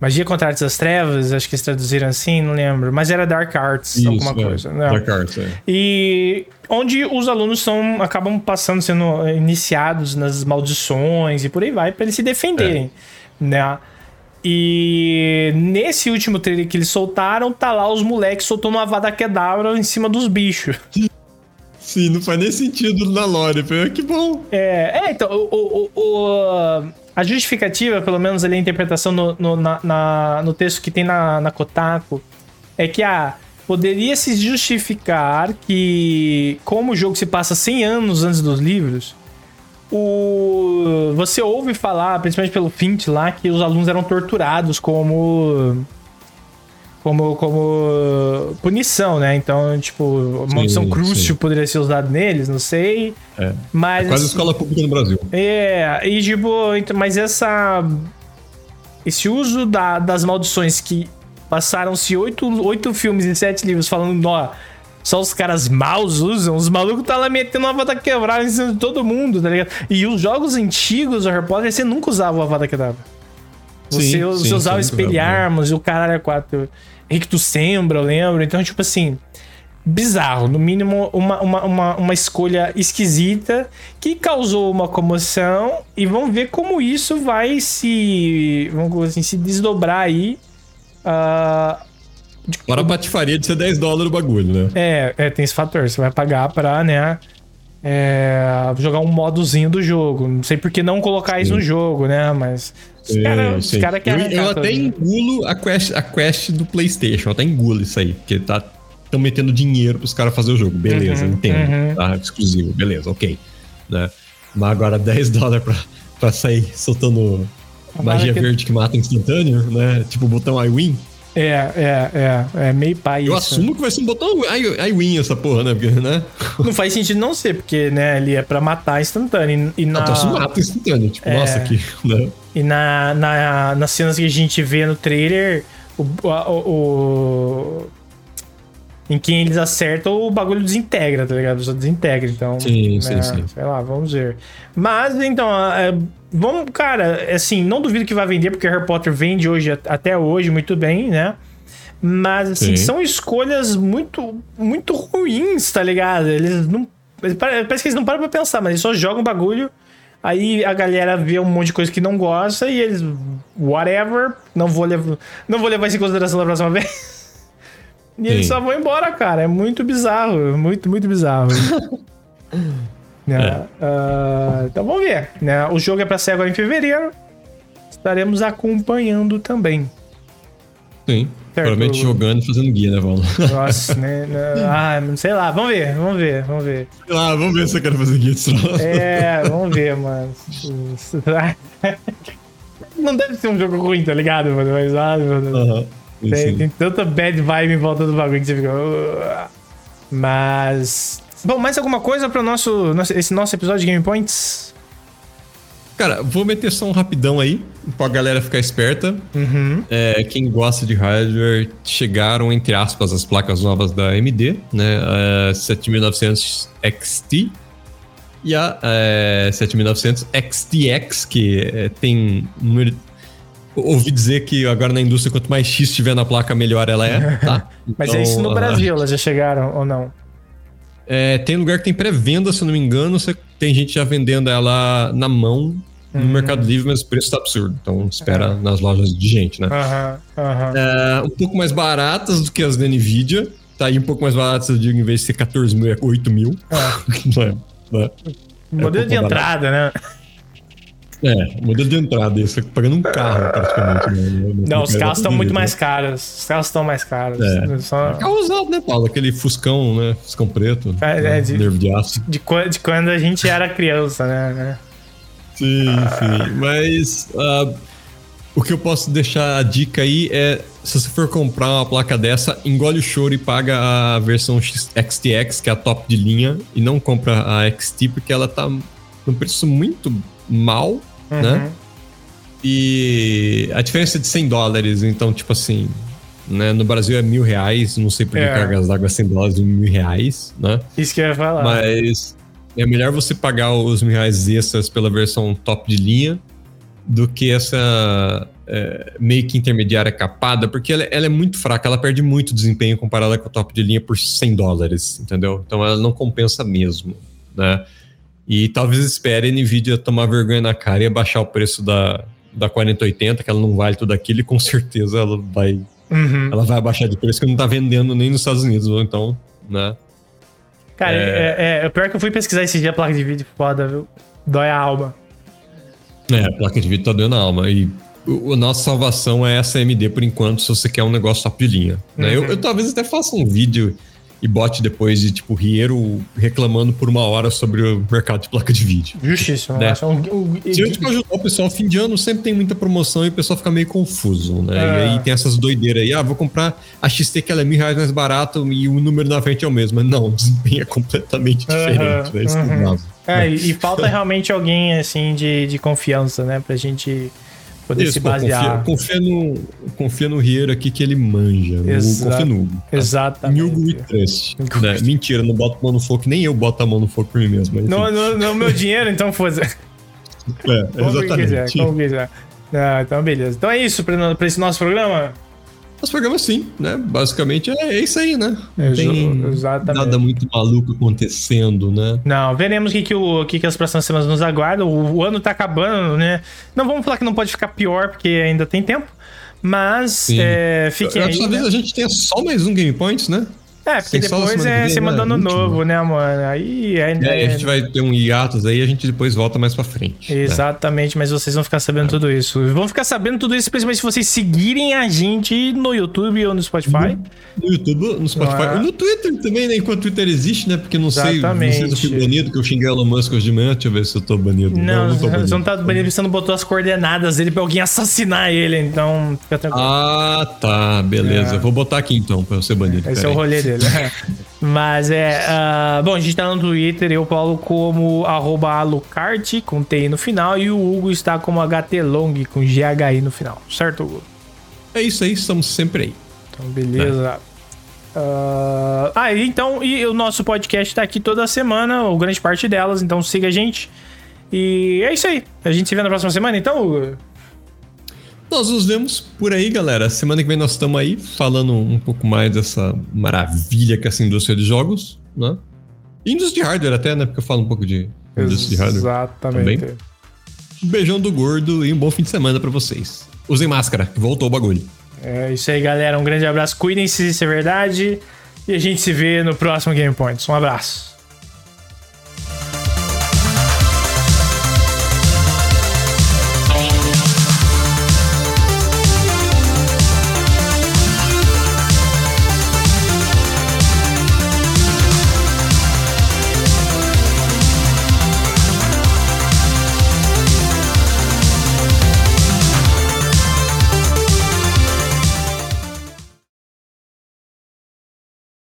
S2: Magia contra Artes das Trevas, acho que eles traduziram assim, não lembro. Mas era Dark Arts,
S1: Isso,
S2: alguma
S1: é.
S2: coisa. né?
S1: Dark Arts, é.
S2: E onde os alunos são, acabam passando, sendo iniciados nas maldições e por aí vai, pra eles se defenderem, né? E nesse último trailer que eles soltaram, tá lá os moleques soltando uma Avada Kedavra em cima dos bichos.
S1: Sim, não faz nem sentido na lore. Que bom.
S2: É, é, então, o, o- o- a justificativa, pelo menos ali a interpretação no, no, na- na- no texto que tem na, na Kotaku, é que ah, poderia se justificar que, como o jogo se passa 100 anos antes dos livros, o, você ouve falar, principalmente pelo Fint lá, que os alunos eram torturados como. Como, como punição, né? Então, tipo, Crucio
S1: sim.
S2: poderia ser usada neles, não sei.
S1: É.
S2: Mas.
S1: Quase
S2: assim,
S1: escola pública no Brasil.
S2: é, e tipo, então, mas essa. Esse uso da- das maldições que passaram-se oito, oito filmes e sete livros falando, ó, só os caras maus usam, os malucos tá lá metendo uma avada quebrada em cima de todo mundo, tá ligado? E os jogos antigos do Harry Potter, você nunca usava o avada quebrada. Você,
S1: Sim,
S2: você
S1: sim,
S2: usava
S1: sim,
S2: espelharmos e o caralho é quatro. Rictus Sembra, eu lembro. Então, tipo assim, bizarro. No mínimo, uma, uma, uma, uma escolha esquisita que causou uma comoção. E vamos ver como isso vai se. Vamos dizer assim, se desdobrar aí.
S1: Fora a patifaria de ser 10 dólares o bagulho, né?
S2: é, é, tem esse fator. Você vai pagar pra, né? é, jogar um modozinho do jogo. Não sei por que não colocar isso
S1: Sim.
S2: no jogo, né? Mas. Os
S1: Sim,
S2: caras cara querem
S1: eu, eu até engulo a quest, a quest do PlayStation, eu até engulo isso aí, porque tá tão metendo dinheiro pros caras fazer o jogo. Beleza,
S2: Uhum,
S1: entendo.
S2: uhum.
S1: Tá exclusivo, beleza, ok. Né? Mas agora 10 dólares pra, pra sair soltando magia
S2: que-
S1: verde que mata instantâneo, né? Tipo o botão I win.
S2: É, é, é. É meio pai
S1: Eu
S2: isso.
S1: assumo que vai ser um botão I, I win essa porra, né? Porque, né?
S2: Não faz sentido não ser, porque, né, ele é pra matar instantâneo. E, na,
S1: Não, tu mata instantâneo. Tipo,
S2: É.
S1: nossa, que. Né?
S2: e na, na, nas cenas que a gente vê no trailer, o, o, o- em quem eles acertam, o bagulho desintegra, tá ligado? Só desintegra, então...
S1: Sim,
S2: né,
S1: sim, sim.
S2: Sei lá, vamos ver. Mas, então, é, vamos... Cara, assim, não duvido que vai vender, porque Harry Potter vende hoje, até hoje, muito bem, né? Mas, assim,
S1: Sim.
S2: são escolhas muito, muito ruins, tá ligado? Eles não... Parece que eles não param pra pensar, mas eles só jogam bagulho... Aí a galera vê um monte de coisa que não gosta e eles. Whatever. Não vou levar, não vou levar isso em consideração da próxima vez. E eles
S1: Sim.
S2: só vão embora, cara. É muito bizarro. Muito, muito bizarro. Né? Ah, então vamos ver. Né? O jogo é pra sair agora em fevereiro. Estaremos acompanhando também.
S1: Sim. Provavelmente jogando e fazendo guia, né, Paulo?
S2: Nossa, né? Ah, não sei lá. Vamos ver, vamos ver, vamos ver.
S1: Sei lá, vamos ver se eu quero fazer guia desse troço.
S2: É, vamos ver, mano. Não deve ser um jogo ruim, tá ligado, mano? Mas, ah, Deus.
S1: Sim,
S2: Tem,
S1: sim.
S2: tem tanta bad vibe em volta do bagulho que você fica. "Ugh". Mas. Bom, mais alguma coisa para nosso, nosso, esse nosso episódio de Game Points?
S1: Cara, vou meter só um rapidão aí, pra galera ficar esperta.
S2: Uhum.
S1: É, quem gosta de hardware, chegaram, entre aspas, as placas novas da AMD, né? A 7900 XT e a é, 7900 XTX, que é, tem número... Ouvi dizer que agora na indústria, quanto mais X tiver na placa, melhor ela é, tá?
S2: Mas
S1: Então,
S2: é isso no
S1: ah,
S2: Brasil, elas já chegaram ou não?
S1: É, tem lugar que tem pré-venda, se eu não me engano. Você, tem gente já vendendo ela na mão no
S2: Uhum.
S1: Mercado Livre, mas o preço tá absurdo. Então espera nas lojas de gente, né?
S2: Aham.
S1: É, um pouco mais baratas do que as da Nvidia. Tá aí um pouco mais baratas, eu digo, em vez de ser 14 mil, é 8 mil. não é, não é.
S2: Modelo
S1: um
S2: de
S1: pouco
S2: entrada, né?
S1: É, modelo de entrada, isso é pagando um carro praticamente. Né?
S2: Não, os carros estão muito
S1: né?
S2: mais caros. Os carros estão mais caros.
S1: É.
S2: Só-
S1: Carro usado, né, Paulo? Aquele Fuscão, né? Fuscão preto.
S2: É,
S1: né?
S2: é, de-
S1: Nervo de aço.
S2: de, de quando a gente era criança, né? né?
S1: Sim, sim. Mas ah, o que eu posso deixar a dica aí é: se você for comprar uma placa dessa, engole o choro e paga a versão XTX, que é a top de linha, e não compra a XT, porque ela tá num preço muito mal, né?
S2: Uhum.
S1: E a diferença é de 100 dólares, então, tipo assim. Né, no Brasil é mil reais, não sei por que
S2: É.
S1: cargas d'água é 100 dólares mil reais, né?
S2: Isso que eu ia falar.
S1: Mas é melhor você pagar os mil reais extras pela versão top de linha do que essa é, meio que intermediária capada, porque ela, ela, é muito fraca, ela perde muito desempenho comparada com a top de linha por 100 dólares, entendeu? Então ela não compensa mesmo, né? E talvez espere a Nvidia tomar vergonha na cara e abaixar o preço da, da 4080, que ela não vale tudo aquilo, e com certeza ela vai, uhum. ela vai abaixar de preço, que não tá vendendo nem nos Estados Unidos, então, né?
S2: Cara, é... É, é, pior que eu fui pesquisar esse dia a placa de vídeo foda, viu? Dói a alma.
S1: É, a placa de vídeo tá doendo a alma. E a nossa salvação é essa AMD por enquanto, se você quer um negócio top de linha. Né? Eu, uhum. eu, talvez até faça um vídeo e bote depois de, tipo, Riero reclamando por uma hora sobre o mercado de placa de vídeo.
S2: Justíssimo.
S1: Né? Um, um, Se a gente ajudar o pessoal, fim de ano sempre tem muita promoção e o pessoal fica meio confuso, né? É. E aí tem essas doideiras aí, ah, vou comprar a XT que ela é mil reais mais barato e o número na frente é o mesmo. Mas não, o desempenho é completamente diferente, né? Isso
S2: uhum. é, e, e falta realmente alguém, assim, de, de confiança, né? Pra gente poder Isso, se basear.
S1: Pô, confia, confia, no, confia no Riero aqui que ele manja.
S2: Exato.
S1: Confia no
S2: Hugo. Exatamente.
S1: Hugo we trust. Né? Mentira, não boto mão no fogo, nem eu boto a mão no fogo por mim mesmo.
S2: Não, não, não meu dinheiro, então foda
S1: É, como exatamente. Quiser,
S2: como quiser. Ah, então, beleza. Então é isso para esse nosso programa.
S1: Os programas sim, né? Basicamente é, é isso aí, né?
S2: Não tem exatamente.
S1: nada muito maluco acontecendo, né?
S2: Não, veremos o que, que, o, que, que as próximas semanas nos aguardam. O, o, ano tá acabando, né? Não vamos falar que não pode ficar pior, porque ainda tem tempo. Mas é, fiquem aí.
S1: Né? a gente tenha só mais um Game Points, né?
S2: É, porque depois é semana do ano novo, né, mano? Aí
S1: é, é, a gente vai ter um hiatus aí, a gente depois volta mais pra frente.
S2: Né? Exatamente, né? mas vocês vão ficar sabendo é. tudo isso. Vão ficar sabendo tudo isso, principalmente se vocês seguirem a gente no YouTube ou no Spotify.
S1: No, no YouTube, no Spotify. Ah. No Twitter também, né? Enquanto o Twitter existe, né? Porque não Exatamente. sei, não sei se eu fui banido, que eu xinguei Elon Musk hoje de manhã. Deixa eu ver se eu tô banido.
S2: Não, não, não tô banido. Você não tá banido, você não botou as coordenadas dele pra alguém assassinar ele, então fica
S1: tranquilo. Ah, tá, beleza. É. Vou botar aqui então pra eu ser banido.
S2: Esse é o rolê dele. Mas é. Uh, bom, a gente tá no Twitter, eu, Paulo, como Alucard, com TI no final, e o Hugo está como HTLong, com GHI no final. Certo, Hugo?
S1: É isso aí, estamos sempre aí.
S2: Então, beleza. É. Uh, ah, então, e o nosso podcast tá aqui toda semana, ou grande parte delas, então siga a gente. E é isso aí. A gente se vê na próxima semana, então, Hugo?
S1: Nós nos vemos por aí, galera. Semana que vem nós estamos aí falando um pouco mais dessa maravilha que é essa indústria de jogos, né? Indústria de hardware até, né? Porque eu falo um pouco de indústria de hardware.
S2: Exatamente. Também.
S1: Um beijão do gordo e um bom fim de semana para vocês. Usem máscara, que voltou o bagulho.
S2: É isso aí, galera. Um grande abraço. Cuidem-se, isso é verdade. E a gente se vê no próximo Game Points. Um abraço.